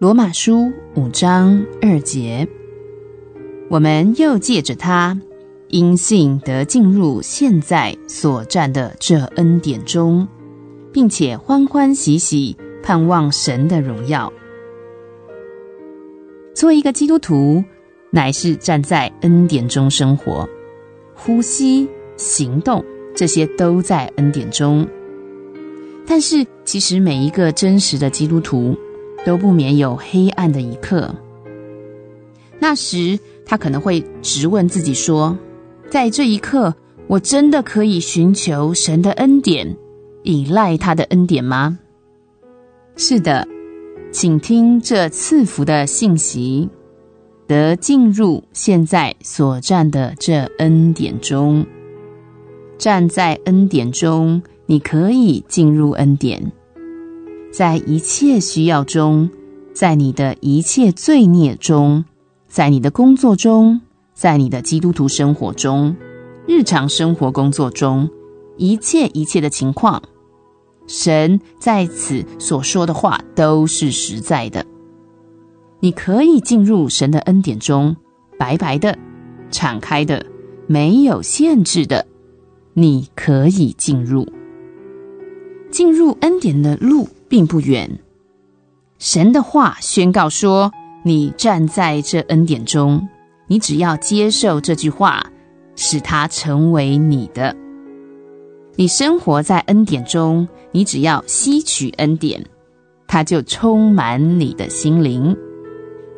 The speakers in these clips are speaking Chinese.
罗马书五章二节，我们又借着他，因信得进入现在所占的这恩典中，并且欢欢喜喜盼望神的荣耀。做一个基督徒，乃是站在恩典中生活，呼吸、行动，这些都在恩典中。但是，其实每一个真实的基督徒，都不免有黑暗的一刻。那时，他可能会直问自己说：“在这一刻，我真的可以寻求神的恩典，依赖他的恩典吗？”是的，请听这赐福的信息，得进入现在所占的这恩典中。站在恩典中，你可以进入恩典。在一切需要中，在你的一切罪孽中，在你的工作中，在你的基督徒生活中，日常生活工作中，一切一切的情况，神在此所说的话都是实在的。你可以进入神的恩典中，白白的、敞开的、没有限制的，你可以进入。进入恩典的路。并不远，神的话宣告说：“你站在这恩典中，你只要接受这句话，使它成为你的。你生活在恩典中，你只要吸取恩典，它就充满你的心灵，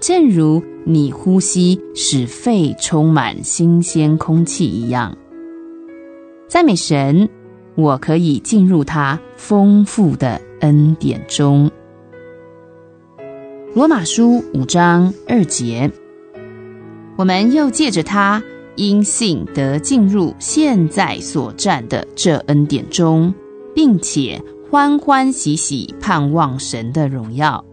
正如你呼吸使肺充满新鲜空气一样。赞美神，我可以进入他丰富的。”恩典中，罗马书五章二节，我们又借着他，因信得进入现在所占的这恩典中，并且欢欢喜喜盼望神的荣耀。